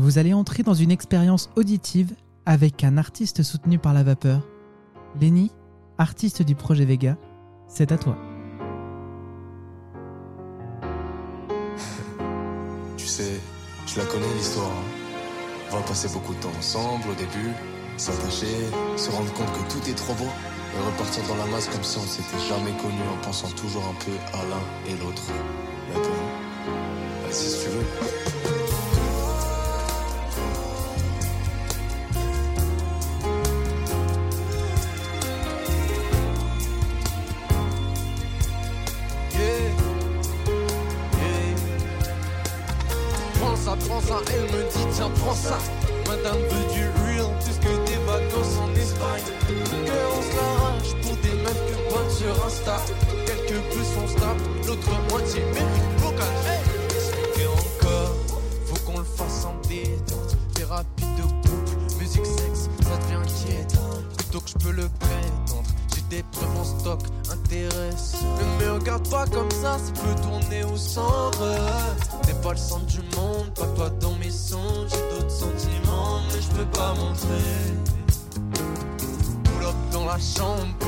Vous allez entrer dans une expérience auditive avec un artiste soutenu par la vapeur. Lenny, artiste du projet Vega, c'est à toi. Tu sais, je la connais l'histoire. hein. On va passer beaucoup de temps ensemble au début, s'attacher, se rendre compte que tout est trop beau et repartir dans la masse comme si on s'était jamais connus en pensant toujours un peu à l'un et l'autre. Mais bon, si tu veux. Prends Madame veut du real plus que des vacances en Espagne. Cœur on se l'arrache pour des meufs que bonnes sur Insta. Quelque peu son snap, l'autre moitié mérite vocal Hey Et encore, faut qu'on le fasse en détente. Thérapie de couple, musique sexe, ça devient inquiétant. Plutôt que je peux le prétendre J'ai des preuves en stock, intéresse Ne me regarde pas comme ça, ça peut tourner au centre. T'es pas le centre du monde, pas coração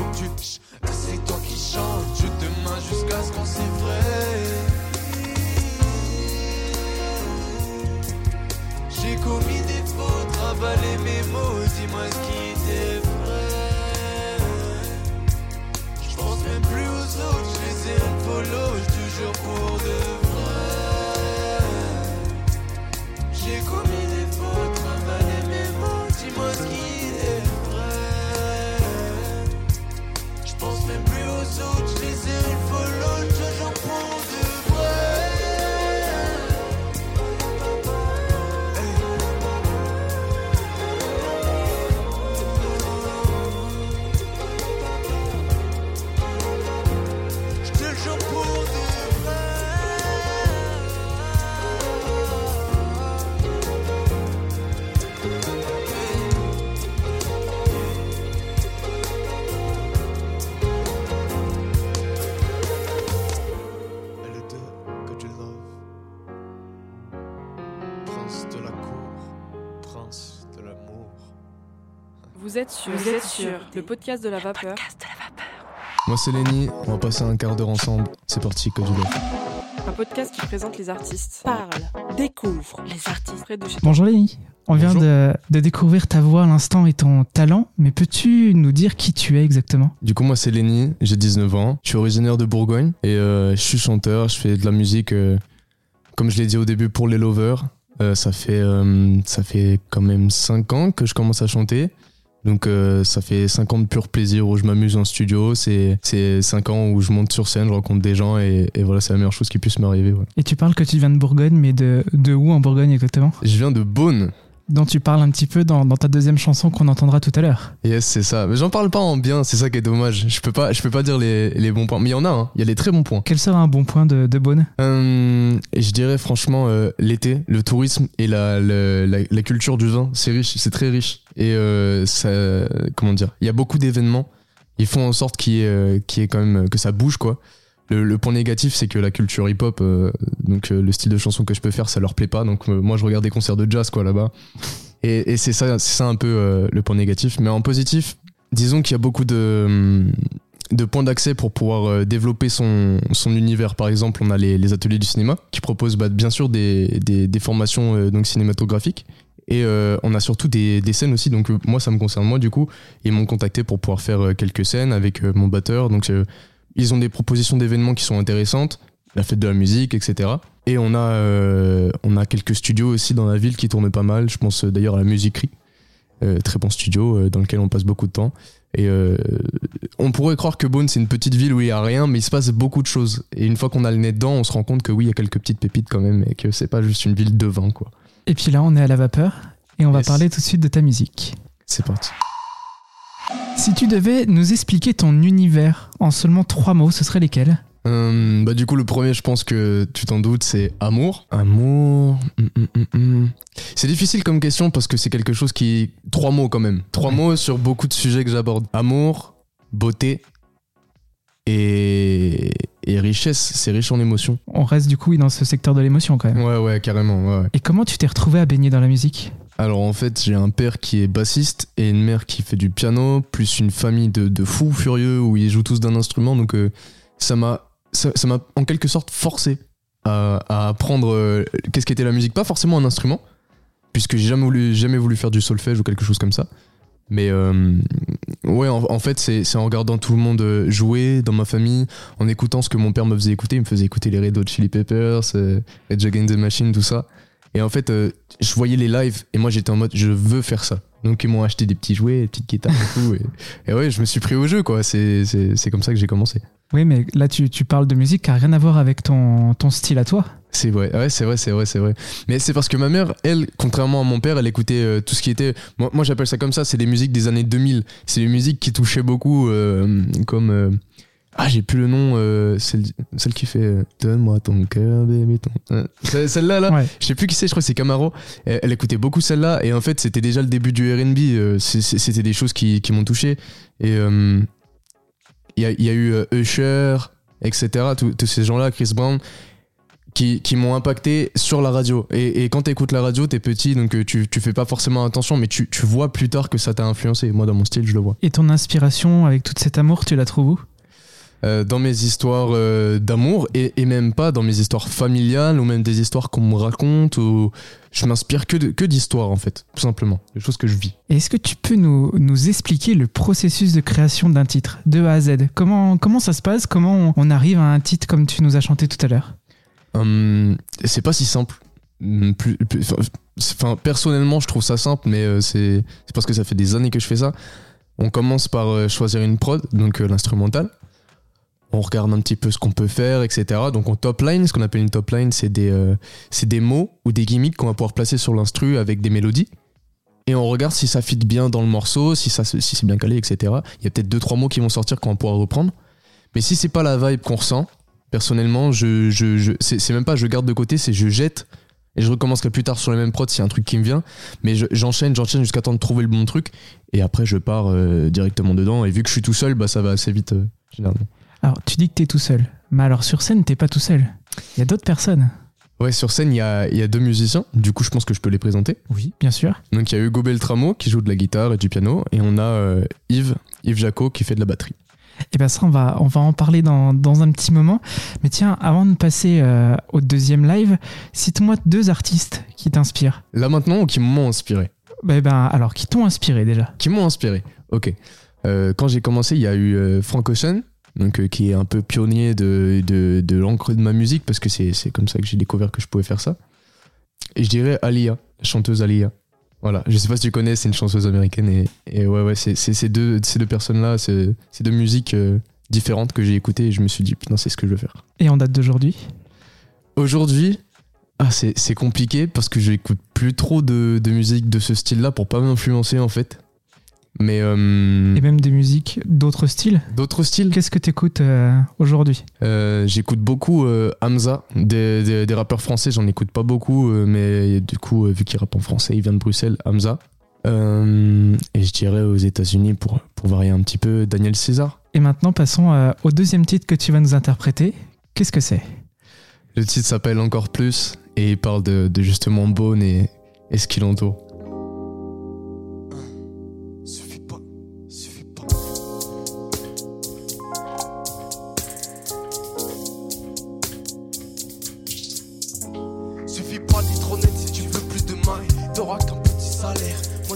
Vous êtes sur, vous êtes sur le podcast de la vapeur. Moi c'est Lenny, on va passer un quart d'heure ensemble. C'est parti, que du love. Un podcast qui présente les artistes. Parle, découvre les artistes. Près de chez Bonjour Lenny, on vient de, de découvrir ta voix à l'instant et ton talent, mais peux-tu nous dire qui tu es exactement? Du coup, moi, c'est Lenny, j'ai 19 ans. Je suis originaire de Bourgogne et euh, je suis chanteur. Je fais de la musique, euh, comme je l'ai dit au début, pour les lovers. Euh, ça, fait, euh, ça fait quand même 5 ans que je commence à chanter. Donc, euh, ça fait 5 ans de pur plaisir où je m'amuse en studio. C'est 5 ans où je monte sur scène, je rencontre des gens et, et voilà, c'est la meilleure chose qui puisse m'arriver. Et tu parles que tu viens de Bourgogne, mais de, de où en Bourgogne exactement? Je viens de Beaune. Dont tu parles un petit peu dans, dans ta deuxième chanson qu'on entendra tout à l'heure. Yes, c'est ça. Mais j'en parle pas en bien, c'est ça qui est dommage. Je peux pas, je peux pas dire les, les bons points. Mais il y en a, hein. il y a les très bons points. Quel sera un bon point de, de Beaune? Euh, je dirais franchement euh, l'été, le tourisme et la, la, la- la culture du vin, c'est riche, c'est très riche. Et euh, ça, comment dire, il y a beaucoup d'événements. Ils font en sorte qu'il y euh, qu'il y ait quand même que ça bouge quoi. Le, point négatif, c'est que la culture hip-hop, euh, donc euh, le style de chanson que je peux faire, ça leur plaît pas. Donc euh, moi, je regarde des concerts de jazz quoi là-bas. Et, c'est ça, c'est ça un peu le point négatif. Mais en positif, disons qu'il y a beaucoup de hum, points d'accès pour pouvoir développer son, univers. Par exemple, on a les, ateliers du cinéma qui proposent bah, bien sûr des, formations donc cinématographiques. Et on a surtout des, des scènes aussi. Donc moi, ça me concerne moi du coup. Ils m'ont contacté pour pouvoir faire quelques scènes avec mon batteur. Donc ils ont des propositions d'événements qui sont intéressantes, la fête de la musique, etc. Et on a, euh, on a quelques studios aussi dans la ville qui tournent pas mal. Je pense euh, d'ailleurs à la Musiquerie, euh, très bon studio dans lequel on passe beaucoup de temps. Et euh, on pourrait croire que Beaune, c'est une petite ville où il y a rien, mais il se passe beaucoup de choses. Et une fois qu'on a le nez dedans, on se rend compte que oui, il y a quelques petites pépites quand même, et que c'est pas juste une ville de vin, quoi. Et puis là, on est à la vapeur et on va parler tout de suite de ta musique. C'est parti. Si tu devais nous expliquer ton univers en seulement trois mots, ce seraient lesquels? Euh, bah du coup, le premier, je pense que tu t'en doutes, c'est amour. Amour. hum, hum, hum. C'est difficile comme question parce que c'est quelque chose qui. Trois mots quand même. Trois Ouais. mots sur beaucoup de sujets que j'aborde. Amour, beauté et, et richesse. C'est riche en émotions. On reste du coup dans ce secteur de l'émotion quand même. Ouais, ouais, carrément. Ouais, ouais. Et comment tu t'es retrouvé à baigner dans la musique? Alors en fait, j'ai un père qui est bassiste et une mère qui fait du piano, plus une famille de, de fous furieux où ils jouent tous d'un instrument. Donc euh, ça m'a ça ça m'a en quelque sorte forcé à, à apprendre euh, qu'est-ce qu'était la musique. Pas forcément un instrument, puisque j'ai jamais voulu, jamais voulu faire du solfège ou quelque chose comme ça. Mais euh, ouais, en, fait, c'est en regardant tout le monde euh, jouer dans ma famille, en écoutant ce que mon père me faisait écouter. Il me faisait écouter les Red Hot Chili Peppers, euh, Against the Machine, tout ça. Et en fait, euh, je voyais les lives et moi j'étais en mode je veux faire ça. Donc ils m'ont acheté des petits jouets, des petites guitares et tout. Et, et ouais, je me suis pris au jeu quoi. C'est comme ça que j'ai commencé. Oui, mais là tu, tu parles de musique qui n'a rien à voir avec ton, ton style à toi. C'est vrai, ouais, c'est vrai, c'est vrai, c'est vrai. Mais c'est parce que ma mère, elle, contrairement à mon père, elle écoutait euh, tout ce qui était. Moi, moi j'appelle ça comme ça, c'est les musiques des années 2000. C'est les musiques qui touchaient beaucoup, euh, comme. euh, ah, j'ai plus le nom, euh, celle, celle qui fait euh, Donne-moi ton cœur, bébé, ton. Euh, Celle-là, là, Ouais. je sais plus qui c'est, je crois que c'est Camaro. Elle, elle écoutait beaucoup celle-là, et en fait, c'était déjà le début du RB. euh, c'était des choses qui, qui m'ont touché. Et il y, a, il y a eu Usher, etc. Tous ces gens-là, Chris Brown qui, qui m'ont impacté sur la radio. Et, et quand tu écoutes la radio, t'es petit, donc tu, tu fais pas forcément attention, mais tu, tu vois plus tard que ça t'a influencé. Moi, dans mon style, je le vois. Et ton inspiration avec tout cet amour, tu la trouves où? Euh, dans mes histoires euh, d'amour, et, et même pas dans mes histoires familiales, ou même des histoires qu'on me raconte, ou je m'inspire que de- que d'histoires, en fait, tout simplement. Des choses que je vis. Est-ce que tu peux nous, nous expliquer le processus de création d'un titre, de A à Z? Comment, comment ça se passe? Comment on, on arrive à un titre comme tu nous as chanté tout à l'heure? Hum, c'est pas si simple. Hum, plus- plus- enfin, c'est- enfin, personnellement, je trouve ça simple, mais euh, c'est c'est parce que ça fait des années que je fais ça. On commence par choisir une prod, donc l'instrumental. On regarde un petit peu ce qu'on peut faire, etc. Donc on top line, ce qu'on appelle une top line, c'est des, euh, c'est des mots ou des gimmicks qu'on va pouvoir placer sur l'instru avec des mélodies. Et on regarde si ça fit bien dans le morceau, si, c'est bien calé, etc. Il y a peut-être deux trois mots qui vont sortir qu'on va pouvoir reprendre. Mais si c'est pas la vibe qu'on ressent, personnellement, je, je, c'est même pas je garde de côté, c'est je jette et je recommencerai plus tard sur les mêmes prods s'il y a un truc qui me vient. Mais je- j'enchaîne, j'enchaîne jusqu'à temps de trouver le bon truc et après je pars euh, directement dedans. Et vu que je suis tout seul, bah ça va assez vite euh, généralement. Alors, tu dis que tu es tout seul. Mais alors, sur scène, t'es pas tout seul. Il y a d'autres personnes. Ouais, sur scène, il y a, il y a deux musiciens. Du coup, je pense que je peux les présenter. Oui, bien sûr. Donc il y a Hugo Beltramo qui joue de la guitare et du piano et on a euh, Yves, Yves Jaco qui fait de la batterie. Et bien ça, on va, on va en parler dans, dans un petit moment. Mais tiens, avant de passer euh, au deuxième live, cite-moi deux artistes qui t'inspirent. Là maintenant, ou qui m'ont inspiré? Ben, ben, alors, qui t'ont inspiré déjà? Qui m'ont inspiré. Ok. Euh, quand j'ai commencé, il y a eu Frank Ocean, donc, euh, qui est un peu pionnier de, de, de l'encre de ma musique, parce que c'est comme ça que j'ai découvert que je pouvais faire ça. Et je dirais Alia, la chanteuse Alia. Voilà, je sais pas si tu connais, c'est une chanteuse américaine. Et, et ouais, ouais, c'est ces deux, ces deux personnes-là, c'est ces deux musiques euh, différentes que j'ai écoutées et je me suis dit, putain, c'est ce que je veux faire. Et en date d'aujourd'hui? Aujourd'hui, ah, c'est c'est compliqué parce que je n'écoute plus trop de, de musique de ce style-là pour pas m'influencer en fait. Mais euh, Et même des musiques d'autres styles d'autres styles, Qu'est-ce que t'écoutes euh, aujourd'hui? Euh, j'écoute beaucoup Hamza, des, des- des rappeurs français, j'en écoute pas beaucoup, mais du coup, vu qu'il rappe en français, il vient de Bruxelles, Hamza. Et je dirais aux États-Unis, pour, pour varier un petit peu, Daniel César. Et maintenant, passons au deuxième titre que tu vas nous interpréter. Qu'est-ce que c'est? Le titre s'appelle Encore Plus et il parle de, de justement Bone et, et ce qui l'entoure.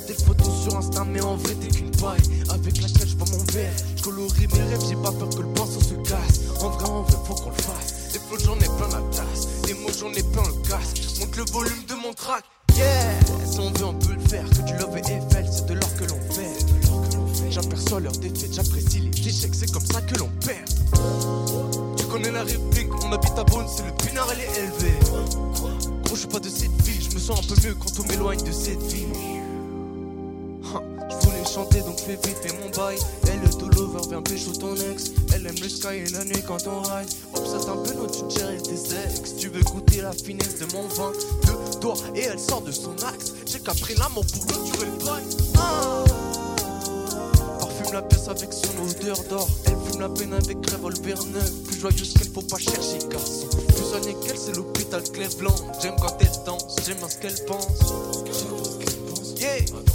Salaire. Modèle photo sur Insta, mais en vrai t'es qu'une paille. Avec laquelle je bois mon verre. Je colorie mes rêves, j'ai pas peur que le pinceau se casse. En vrai, en vrai, faut qu'on le fasse. Les flots, j'en ai plein la tasse. Les mots, j'en ai plein le casque. Monte le volume de mon track. Yeah, si on veut, on peut le faire. Que du love et Eiffel, c'est de l'or que l'on fait. J'aperçois leur défaite, j'apprécie les échecs, c'est comme ça que l'on perd. Tu connais la réplique, on habite à Beaune, c'est le pinard, elle est élevée. Gros, je suis pas de cette ville, je me sens un peu mieux quand on m'éloigne de cette ville. Fais vite mon bail. Elle le tout lover, viens pécho ton ex. Elle aime le sky et la nuit quand on ride. Hop, ça un peu notre tu et tes sex. Tu veux goûter la finesse de mon vin de toi et elle sort de son axe. J'ai qu'après l'amour pour clôturer le bail. Ah. Parfum fume la pièce avec son odeur d'or. Elle fume la peine avec revolver neuf. Plus joyeuse qu'elle, faut pas chercher, garçon. Plus soigné qu'elle, c'est l'hôpital Cleveland. J'aime quand elle danse, j'aime ce qu'elle pense. Yeah!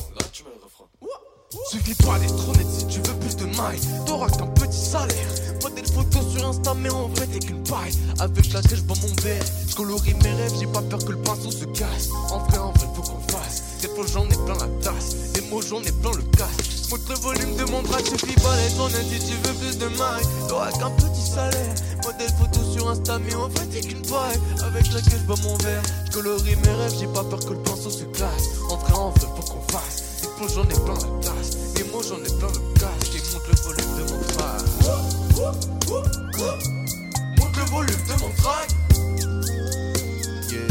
Suffit pas d'être honnête si tu veux plus de mailles. T'auras qu'un petit salaire. Modèle photo sur Insta, mais en vrai t'es qu'une paille. Avec la je bois mon verre. Je colorie mes rêves, j'ai pas peur que le pinceau se casse. En vrai, en vrai, faut qu'on fasse. Des fois j'en ai plein la tasse. Des mots j'en ai plein le casse. Monte le volume de mon bras, suffit pas d'être honnête si tu veux plus de mailles. T'auras qu'un petit salaire. Modèle photo sur Insta, mais en vrai t'es qu'une paille. Avec la je bois mon verre. Je colorie mes rêves, j'ai pas peur que le pinceau se casse. En vrai, en vrai, faut qu'on fasse. Des fois j'en ai plein la tasse. J'en ai plein le casse. Et monte le volume de mon track. Monte le volume de mon track. Yeah.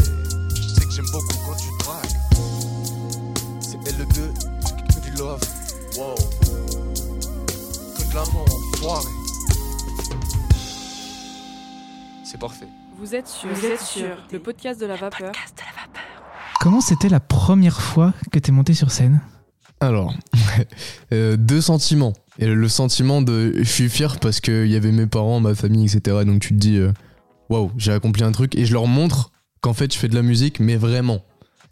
Je sais que j'aime beaucoup quand tu dragues. C'est L2, que du love. Wow. Que de l'amour, enfoiré. C'est parfait. Vous êtes sur, vous êtes sur le podcast de la vapeur. Comment c'était la première fois que t'es monté sur scène? Alors, euh, deux sentiments. Et le sentiment de je suis fier parce qu'il y avait mes parents, ma famille, etc. Donc tu te dis, euh, waouh, j'ai accompli un truc. Et je leur montre qu'en fait, je fais de la musique, mais vraiment.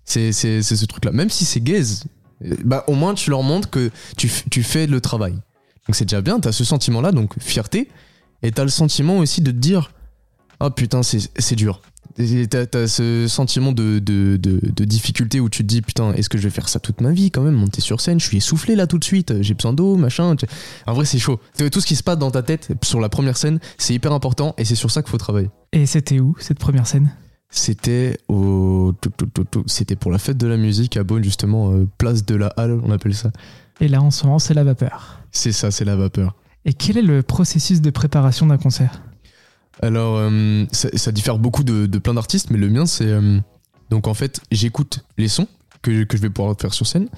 C'est ce truc-là. Même si c'est gaze, euh, bah, au moins tu leur montres que tu, fais le travail. Donc c'est déjà bien, t'as ce sentiment-là, donc fierté. Et t'as le sentiment aussi de te dire, oh putain, c'est dur. T'as t'as ce sentiment de, de, de, de difficulté où tu te dis putain est-ce que je vais faire ça toute ma vie quand même monter sur scène? Je suis essoufflé là tout de suite. J'ai besoin d'eau machin en vrai c'est chaud. Tout ce qui se passe dans ta tête sur la première scène c'est hyper important et c'est sur ça qu'il faut travailler. Et c'était où cette première scène? C'était au c'était pour la fête de la musique à Beaune justement euh, place de la halle on appelle ça. Et là en ce moment c'est la vapeur. c'est ça c'est la vapeur. Et quel est le processus de préparation d'un concert? Alors, euh, ça, diffère beaucoup de, plein d'artistes, mais le mien, c'est. euh, donc, en fait, j'écoute les sons que, je vais pouvoir faire sur scène.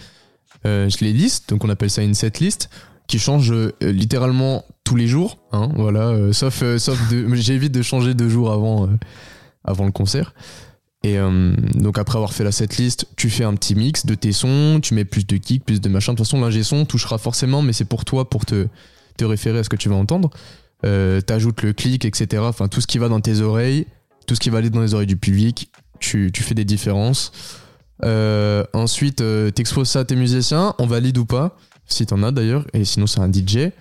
Euh, je les liste, donc on appelle ça une set list, qui change littéralement tous les jours. hein, voilà, sauf, sauf j'évite de changer deux jours avant, le concert. Et donc, après avoir fait la set list, tu fais un petit mix de tes sons, tu mets plus de kick, plus de machin. De toute façon, l'ingé son touchera forcément, mais c'est pour toi, pour te référer à ce que tu vas entendre euh, t'ajoutes le clic, etc. Enfin, tout ce qui va dans tes oreilles, tout ce qui va aller dans les oreilles du public, tu, tu fais des différences. Euh, ensuite, euh, t'exposes ça à tes musiciens, on valide ou pas, si t'en as d'ailleurs, et sinon c'est un DJ.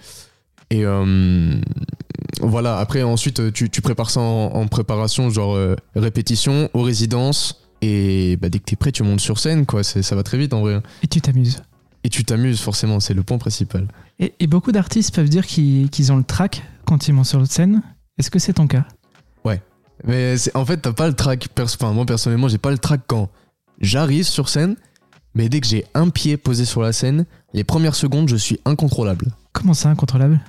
Et euh, voilà, après, ensuite, tu, tu prépares ça en, en préparation, genre euh, répétition, aux résidences, et bah, dès que t'es prêt, tu montes sur scène, quoi. Ça va très vite en vrai. Et tu t'amuses. Et tu t'amuses, forcément, c'est le point principal. Et, et beaucoup d'artistes peuvent dire qu'ils qu'ils ont le track quand ils montent sur scène. Est-ce que c'est ton cas? Mais c'est- en fait, t'as pas le track. pers- Enfin, moi personnellement, j'ai pas le track quand j'arrive sur scène. Mais dès que j'ai un pied posé sur la scène, les premières secondes, je suis incontrôlable. Comment ça, incontrôlable?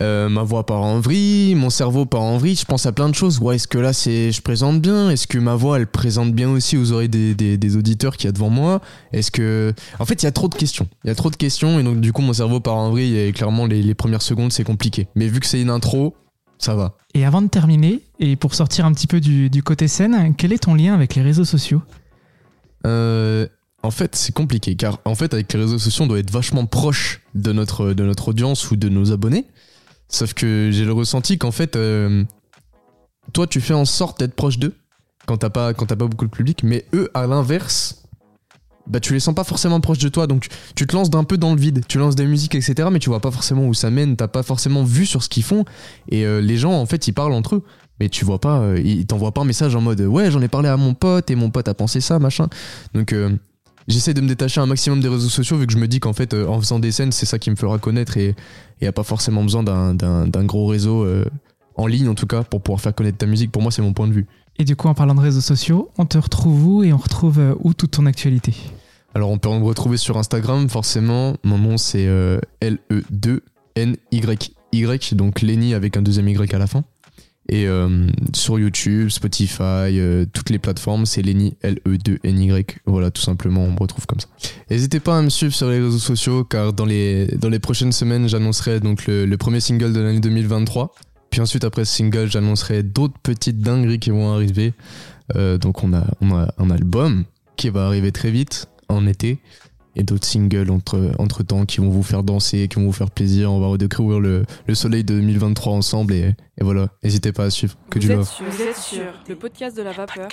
Euh, ma voix part en vrille, mon cerveau part en vrille, je pense à plein de choses. Ouais, est-ce que là, c'est, je présente bien? Est-ce que ma voix, elle présente bien aussi aux oreilles des, des, des auditeurs qu'il y a devant moi? Est-ce que. En fait, il y a trop de questions. Il y a trop de questions, et donc, du coup, mon cerveau part en vrille, et clairement, les, les premières secondes, c'est compliqué. Mais vu que c'est une intro, ça va. Et avant de terminer, et pour sortir un petit peu du, du côté scène, quel est ton lien avec les réseaux sociaux? Euh, en fait, c'est compliqué car en fait, avec les réseaux sociaux, on doit être vachement proche de notre, de notre audience ou de nos abonnés. Sauf que j'ai le ressenti qu'en fait, euh, toi, tu fais en sorte d'être proche d'eux quand t'as pas, pas beaucoup de public, mais eux, à l'inverse, bah, tu les sens pas forcément proches de toi. Donc, tu te lances d'un peu dans le vide. Tu lances des musiques, etc., mais tu vois pas forcément où ça mène. T'as pas forcément vu sur ce qu'ils font. Et euh, les gens, en fait, ils parlent entre eux. Mais tu vois pas, euh, ils t'envoient pas un message en mode ouais, j'en ai parlé à mon pote et mon pote a pensé ça, machin. Donc euh, j'essaie de me détacher un maximum des réseaux sociaux vu que je me dis qu'en fait, euh, en faisant des scènes, c'est ça qui me fera connaître et il n'y a pas forcément besoin d'un- gros réseau euh, en ligne en tout cas pour pouvoir faire connaître ta musique. Pour moi, c'est mon point de vue. Et du coup, en parlant de réseaux sociaux, on te retrouve où et on retrouve euh, où toute ton actualité? Alors on peut me retrouver sur Instagram, forcément. Mon nom c'est euh, L-E-2-N-Y-Y, donc Lenny avec un deuxième Y à la fin. Et euh, sur YouTube, Spotify, euh, toutes les plateformes, c'est Lenny L-E-2-N-Y. Voilà, tout simplement, on me retrouve comme ça. N'hésitez pas à me suivre sur les réseaux sociaux, car dans les, dans les prochaines semaines, j'annoncerai donc le, premier single de l'année 2023. Puis ensuite, après ce single, j'annoncerai d'autres petites dingueries qui vont arriver. Euh, donc on a un album qui va arriver très vite en été. Et d'autres singles entre, entre temps qui vont vous faire danser, qui vont vous faire plaisir. On va redécouvrir le, le soleil de 2023 ensemble et, et voilà, n'hésitez pas à suivre. Que vous du êtes love. vous êtes sur le podcast de la vapeur.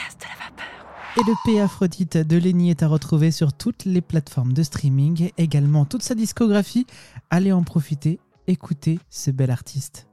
Et le P Aphrodite de Lenny est à retrouver sur toutes les plateformes de streaming, également toute sa discographie. Allez en profiter, écoutez ce bel artiste.